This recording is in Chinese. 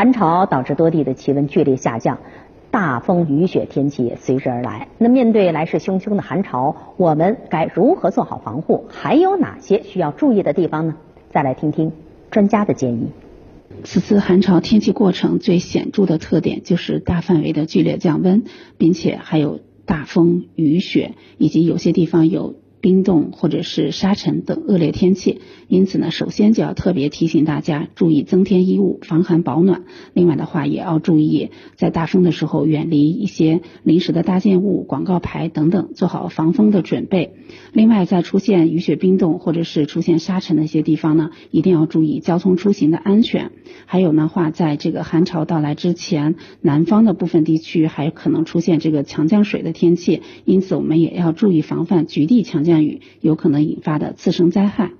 寒潮导致多地的气温剧烈下降，大风雨雪天气也随之而来。那面对来势汹汹的寒潮，我们该如何做好防护？还有哪些需要注意的地方呢？再来听听专家的建议。此次寒潮天气过程最显著的特点就是大范围的剧烈降温，并且还有大风、雨雪，以及有些地方有。冰冻或者是沙尘等恶劣天气，因此呢，首先就要特别提醒大家注意增添衣物，防寒保暖。另外的话，也要注意在大风的时候远离一些临时的搭建物、广告牌等等，做好防风的准备。另外，在出现雨雪冰冻或者是出现沙尘的一些地方呢，一定要注意交通出行的安全。还有呢话，在这个寒潮到来之前，南方的部分地区还可能出现这个强降水的天气，因此我们也要注意防范局地强。降雨有可能引发的次生灾害。